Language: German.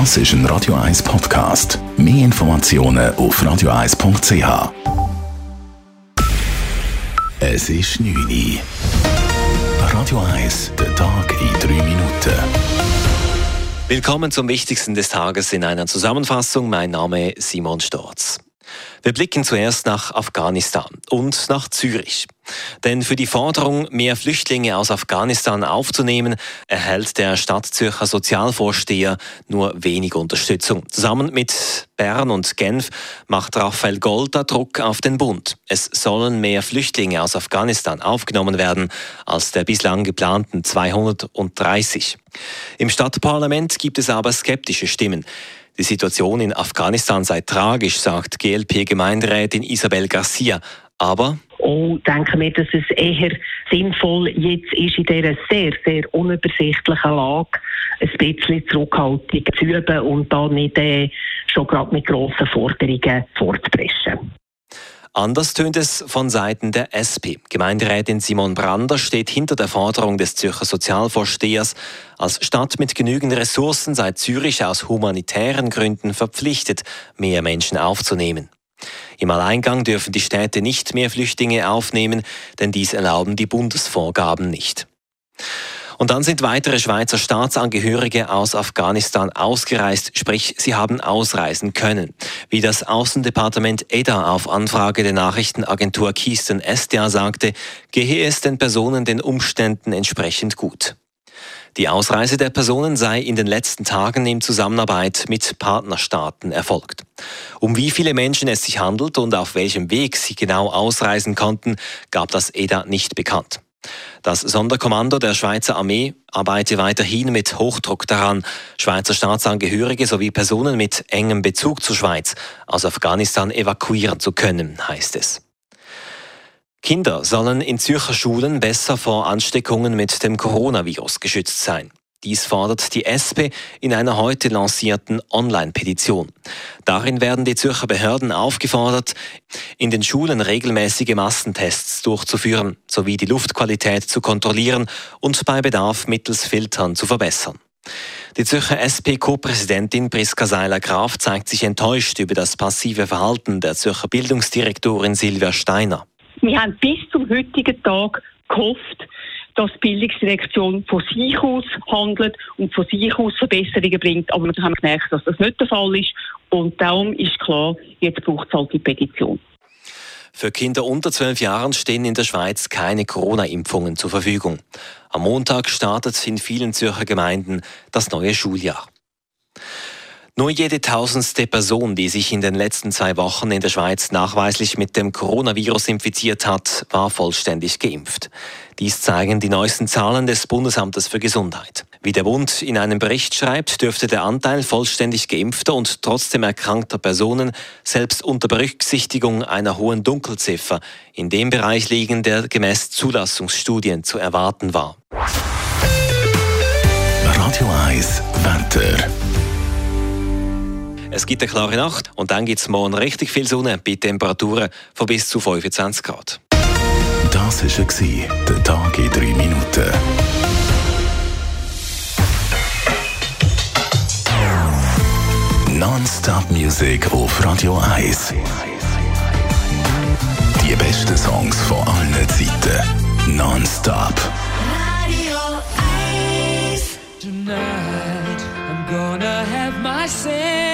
Das ist ein Radio 1 Podcast. Mehr Informationen auf radio1.ch. Es ist 9 Uhr. Radio 1, der Tag in 3 Minuten. Willkommen zum Wichtigsten des Tages in einer Zusammenfassung. Mein Name ist Simon Storz. Wir blicken zuerst nach Afghanistan und nach Zürich. Denn für die Forderung, mehr Flüchtlinge aus Afghanistan aufzunehmen, erhält der Stadtzürcher Sozialvorsteher nur wenig Unterstützung. Zusammen mit Bern und Genf macht Raphael Golda Druck auf den Bund. Es sollen mehr Flüchtlinge aus Afghanistan aufgenommen werden als der bislang geplanten 230. Im Stadtparlament gibt es aber skeptische Stimmen. Die Situation in Afghanistan sei tragisch, sagt GLP-Gemeinderätin Isabel Garcia. Aber und denken wir, dass es eher sinnvoll jetzt ist, in dieser sehr, sehr unübersichtlichen Lage ein bisschen Zurückhaltung zu üben und da nicht äh, schon gerade mit grossen Forderungen fortzupreschen. Anders tönt es von Seiten der SP. Gemeinderätin Simon Brander steht hinter der Forderung des Zürcher Sozialvorstehers, als Stadt mit genügend Ressourcen sei Zürich aus humanitären Gründen verpflichtet, mehr Menschen aufzunehmen. Im Alleingang dürfen die Städte nicht mehr Flüchtlinge aufnehmen, denn dies erlauben die Bundesvorgaben nicht. Und dann sind weitere Schweizer Staatsangehörige aus Afghanistan ausgereist, sprich sie haben ausreisen können. Wie das Außendepartement EDA auf Anfrage der Nachrichtenagentur Keystone Estia sagte, gehe es den Personen den Umständen entsprechend gut. Die Ausreise der Personen sei in den letzten Tagen in Zusammenarbeit mit Partnerstaaten erfolgt. Um wie viele Menschen es sich handelt und auf welchem Weg sie genau ausreisen konnten, gab das EDA nicht bekannt. Das Sonderkommando der Schweizer Armee arbeite weiterhin mit Hochdruck daran, Schweizer Staatsangehörige sowie Personen mit engem Bezug zur Schweiz aus Afghanistan evakuieren zu können, heißt es. Kinder sollen in Zürcher Schulen besser vor Ansteckungen mit dem Coronavirus geschützt sein. Dies fordert die SP in einer heute lancierten Online-Petition. Darin werden die Zürcher Behörden aufgefordert, in den Schulen regelmäßige Massentests durchzuführen, sowie die Luftqualität zu kontrollieren und bei Bedarf mittels Filtern zu verbessern. Die Zürcher SP-Co-Präsidentin Priska Seiler-Graf zeigt sich enttäuscht über das passive Verhalten der Zürcher Bildungsdirektorin Silvia Steiner. Wir haben bis zum heutigen Tag gehofft, dass die Bildungsdirektion von sich aus handelt und von sich aus Verbesserungen bringt. Aber wir haben gemerkt, dass das nicht der Fall ist. Und darum ist klar, jetzt braucht es halt die Petition. Für Kinder unter 12 Jahren stehen in der Schweiz keine Corona-Impfungen zur Verfügung. Am Montag startet in vielen Zürcher Gemeinden das neue Schuljahr. Nur jede tausendste Person, die sich in den letzten zwei Wochen in der Schweiz nachweislich mit dem Coronavirus infiziert hat, war vollständig geimpft. Dies zeigen die neuesten Zahlen des Bundesamtes für Gesundheit. Wie der Bund in einem Bericht schreibt, dürfte der Anteil vollständig geimpfter und trotzdem erkrankter Personen selbst unter Berücksichtigung einer hohen Dunkelziffer in dem Bereich liegen, der gemäß Zulassungsstudien zu erwarten war. Radio 1 Wetter. Es gibt eine klare Nacht und dann gibt es morgen richtig viel Sonne bei Temperaturen von bis zu 25 Grad. Das war der Tag in drei Minuten. Non-Stop Music auf Radio 1. Die besten Songs von allen Zeiten. Non-Stop. Radio 1. Tonight I'm gonna have myself.